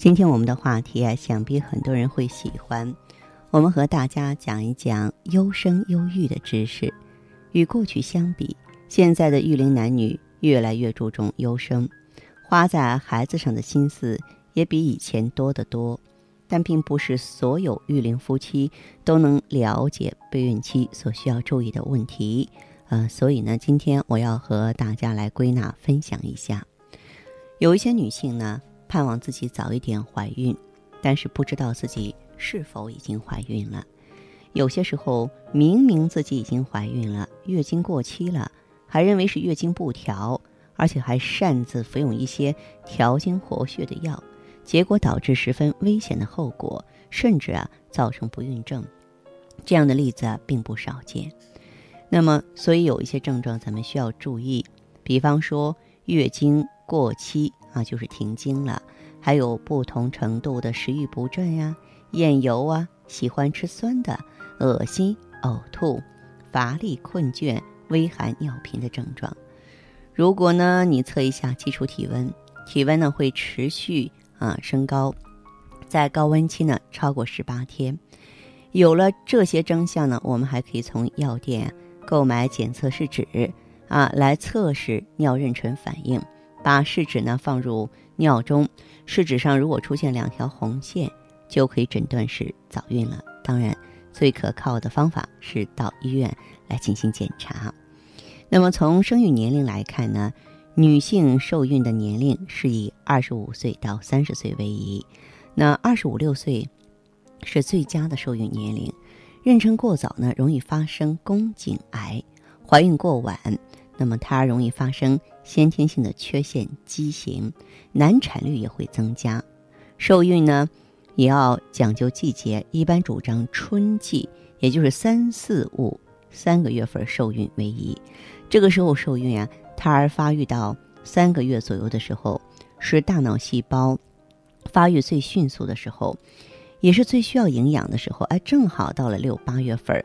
今天我们的话题啊，想必很多人会喜欢。我们和大家讲一讲优生优育的知识。与过去相比，现在的育龄男女越来越注重优生，花在孩子上的心思也比以前多得多。但并不是所有育龄夫妻都能了解备孕期所需要注意的问题。呃，所以呢，今天我要和大家来归纳分享一下。有一些女性呢。盼望自己早一点怀孕，但是不知道自己是否已经怀孕了。有些时候明明自己已经怀孕了，月经过期了，还认为是月经不调，而且还擅自服用一些调经活血的药，结果导致十分危险的后果，甚至啊造成不孕症。这样的例子啊并不少见。那么，所以有一些症状咱们需要注意，比方说月经过期。啊，就是停经了，还有不同程度的食欲不振呀、厌油啊、喜欢吃酸的、恶心、呕吐、乏力、困倦、微寒、尿频的症状。如果呢，你测一下基础体温，体温呢会持续啊升高，在高温期呢超过十八天。有了这些征象呢，我们还可以从药店购买检测试纸啊，来测试尿妊娠反应。把试纸呢放入尿中，试纸上如果出现两条红线，就可以诊断是早孕了。当然，最可靠的方法是到医院来进行检查。那么从生育年龄来看呢，女性受孕的年龄是以二十五岁到三十岁为宜。那二十五六岁是最佳的受孕年龄。妊娠过早呢，容易发生宫颈癌；怀孕过晚。那么它容易发生先天性的缺陷畸形，难产率也会增加。受孕呢，也要讲究季节，一般主张春季，也就是三四五三个月份受孕为宜。这个时候受孕啊，胎儿发育到三个月左右的时候，是大脑细胞发育最迅速的时候，也是最需要营养的时候。哎，正好到了六八月份，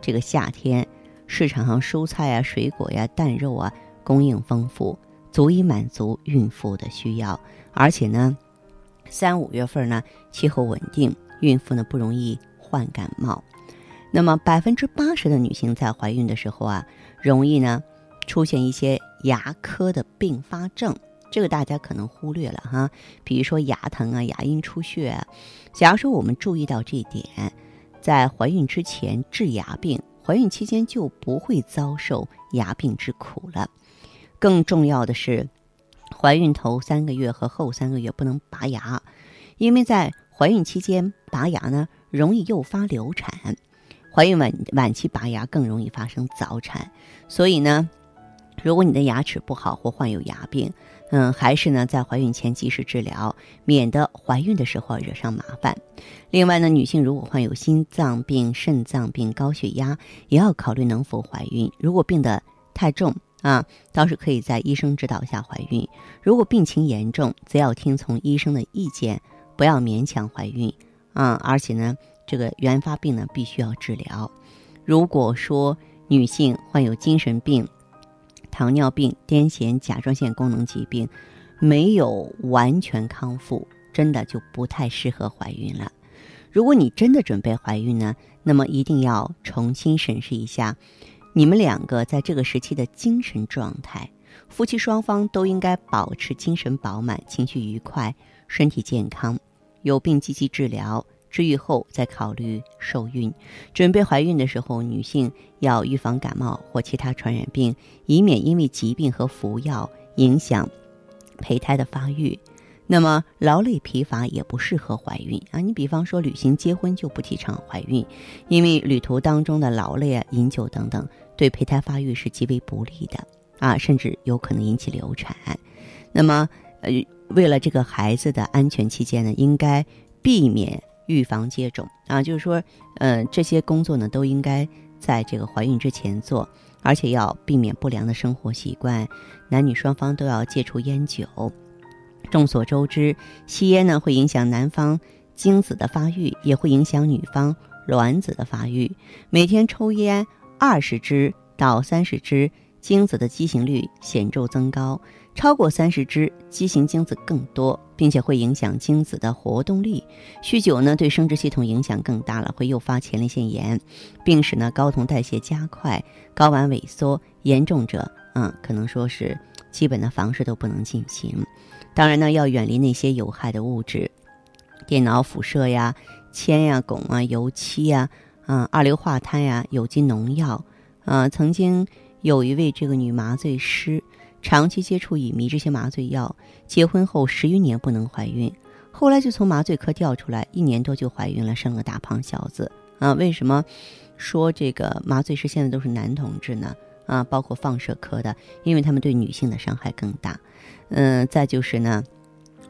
这个夏天。市场上蔬菜啊、水果呀、蛋肉啊供应丰富，足以满足孕妇的需要。而且呢，三五月份呢气候稳定，孕妇呢不容易患感冒。那么百分之八十的女性在怀孕的时候啊，容易呢出现一些牙科的并发症，这个大家可能忽略了哈。比如说牙疼啊、牙龈出血啊。假如说我们注意到这一点，在怀孕之前治牙病。怀孕期间就不会遭受牙病之苦了。更重要的是，怀孕头三个月和后三个月不能拔牙，因为在怀孕期间拔牙呢，容易诱发流产；怀孕晚晚期拔牙更容易发生早产。所以呢，如果你的牙齿不好或患有牙病，嗯，还是呢，在怀孕前及时治疗，免得怀孕的时候惹上麻烦。另外呢，女性如果患有心脏病、肾脏病、高血压，也要考虑能否怀孕。如果病得太重啊，倒是可以在医生指导下怀孕；如果病情严重，则要听从医生的意见，不要勉强怀孕啊。而且呢，这个原发病呢，必须要治疗。如果说女性患有精神病，糖尿病、癫痫、甲状腺功能疾病没有完全康复，真的就不太适合怀孕了。如果你真的准备怀孕呢，那么一定要重新审视一下你们两个在这个时期的精神状态。夫妻双方都应该保持精神饱满、情绪愉快、身体健康，有病积极治疗。治愈后再考虑受孕，准备怀孕的时候，女性要预防感冒或其他传染病，以免因为疾病和服药影响胚胎的发育。那么劳累疲乏也不适合怀孕啊！你比方说旅行、结婚就不提倡怀孕，因为旅途当中的劳累啊、饮酒等等，对胚胎发育是极为不利的啊，甚至有可能引起流产。那么呃，为了这个孩子的安全起见呢，应该避免预防接种啊，就是说，呃，这些工作呢都应该在这个怀孕之前做，而且要避免不良的生活习惯，男女双方都要戒除烟酒。众所周知，吸烟呢会影响男方精子的发育，也会影响女方卵子的发育。每天抽烟二十支到三十支，精子的畸形率显著增高。超过三十支，畸形精子更多，并且会影响精子的活动力。酗酒呢，对生殖系统影响更大了，会诱发前列腺炎，并使呢睾酮代谢加快，睾丸萎缩。严重者，嗯，可能说是基本的房事都不能进行。当然呢，要远离那些有害的物质，电脑辐射呀、铅呀、汞啊、油漆呀、啊二硫化碳呀、有机农药。啊，曾经有一位这个女麻醉师。长期接触乙醚这些麻醉药，结婚后十余年不能怀孕，后来就从麻醉科调出来，一年多就怀孕了，生了大胖小子啊！为什么说这个麻醉师现在都是男同志呢？啊，包括放射科的，因为他们对女性的伤害更大。嗯，再就是呢，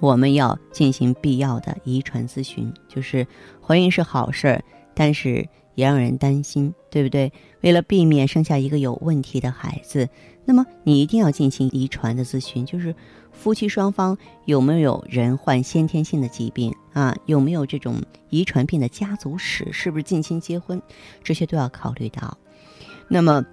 我们要进行必要的遗传咨询，就是怀孕是好事儿，但是。也让人担心，对不对？为了避免生下一个有问题的孩子，那么你一定要进行遗传的咨询，就是夫妻双方有没有人患先天性的疾病啊？有没有这种遗传病的家族史？是不是近亲结婚？这些都要考虑到。那么，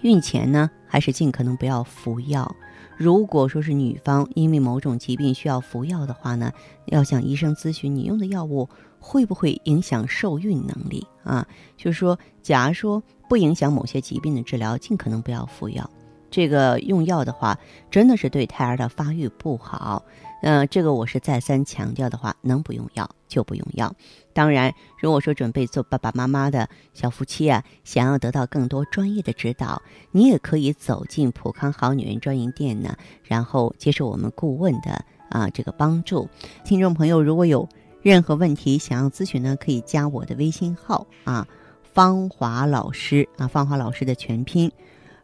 孕前呢，还是尽可能不要服药。如果说是女方因为某种疾病需要服药的话呢，要向医生咨询你用的药物会不会影响受孕能力啊？就是说，假如说不影响某些疾病的治疗，尽可能不要服药。这个用药的话，真的是对胎儿的发育不好。嗯，这个我是再三强调的话，能不用药就不用药。当然，如果说准备做爸爸妈妈的小夫妻啊，想要得到更多专业的指导，你也可以走进普康好女人专营店呢，然后接受我们顾问的啊这个帮助。听众朋友，如果有任何问题想要咨询呢，可以加我的微信号啊，芳华老师啊，芳华老师的全拼，